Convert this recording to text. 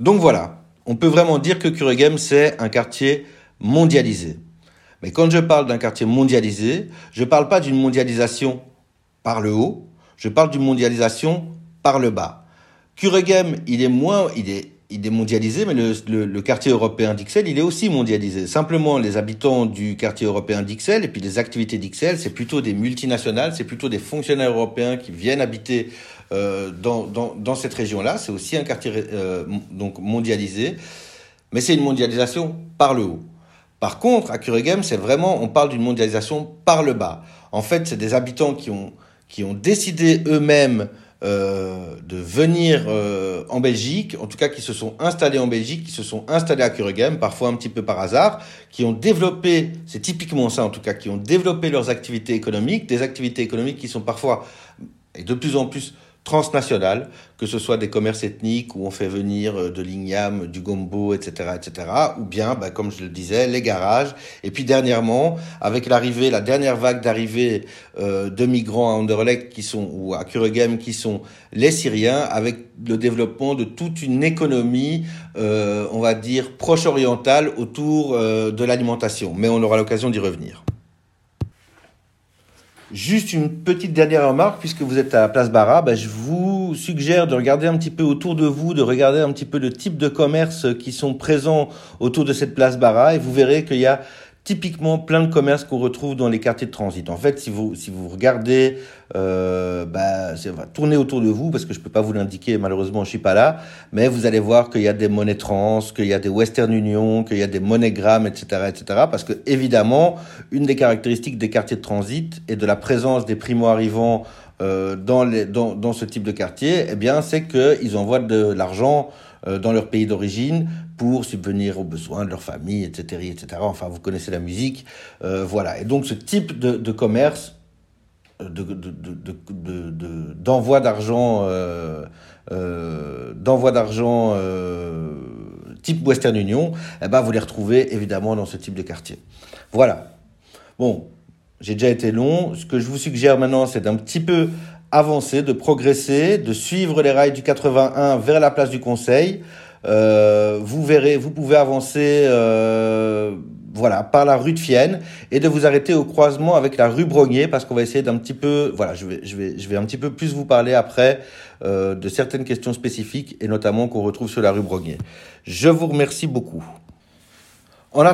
Donc voilà, on peut vraiment dire que Kuregem, c'est un quartier mondialisé. Mais quand je parle d'un quartier mondialisé, je ne parle pas d'une mondialisation par le haut, je parle d'une mondialisation par le bas. Kuregem, il est moins, il est, il est mondialisé, mais le, quartier européen d'Ixelles, il est aussi mondialisé. Simplement, les habitants du quartier européen d'Ixelles et puis les activités d'Ixelles, c'est plutôt des multinationales, c'est plutôt des fonctionnaires européens qui viennent habiter euh, dans, cette région-là. C'est aussi un quartier euh, donc mondialisé, mais c'est une mondialisation par le haut. Par contre, à Kuregem, c'est vraiment, on parle d'une mondialisation par le bas. En fait, c'est des habitants qui ont, qui ont décidé eux-mêmes euh, de venir en Belgique, en tout cas qui se sont installés en Belgique, qui se sont installés à Kuregem, parfois un petit peu par hasard, qui ont développé, c'est typiquement ça en tout cas, qui ont développé leurs activités économiques, des activités économiques qui sont parfois, et de plus en plus, transnationales, que ce soit des commerces ethniques où on fait venir euh, de l'igname, du gombo, etc., etc., ou bien, bah, comme je le disais, les garages. Et puis dernièrement, avec l'arrivée, la dernière vague d'arrivée euh, de migrants à Anderlecht qui sont ou à Kuregem qui sont les Syriens, avec le développement de toute une économie, euh, on va dire proche orientale autour euh, de l'alimentation. Mais on aura l'occasion d'y revenir. Juste une petite dernière remarque, puisque vous êtes à la place Barra, ben, je vous suggère de regarder un petit peu autour de vous, de regarder un petit peu le type de commerces qui sont présents autour de cette place Barra, et vous verrez qu'il y a typiquement plein de commerces qu'on retrouve dans les quartiers de transit. En fait, si vous, si vous regardez, euh, bah, va tourner autour de vous, parce que je peux pas vous l'indiquer, malheureusement, je suis pas là, mais vous allez voir qu'il y a des monnaies trans, qu'il y a des Western Union, qu'il y a des MoneyGram, etc., etc., parce que, évidemment, une des caractéristiques des quartiers de transit et de la présence des primo-arrivants euh, dans, les, dans, dans ce type de quartier, eh bien, c'est qu'ils envoient de l'argent euh, dans leur pays d'origine pour subvenir aux besoins de leur famille, etc., etc. Enfin, vous connaissez la musique, euh, voilà. Et donc, ce type de, commerce, euh, d'envoi d'argent euh, type Western Union, eh ben, vous les retrouvez évidemment dans ce type de quartier. Voilà. Bon, j'ai déjà été long. Ce que je vous suggère maintenant, c'est d'un petit peu avancer, de progresser, de suivre les rails du 81 vers la place du Conseil. Euh, vous verrez, vous pouvez avancer euh, voilà, par la rue de Fienne et de vous arrêter au croisement avec la rue Brognier parce qu'on va essayer d'un petit peu, voilà, je vais, je vais, je vais un petit peu plus vous parler après euh, de certaines questions spécifiques et notamment qu'on retrouve sur la rue Brognier. Je vous remercie beaucoup. En attendant,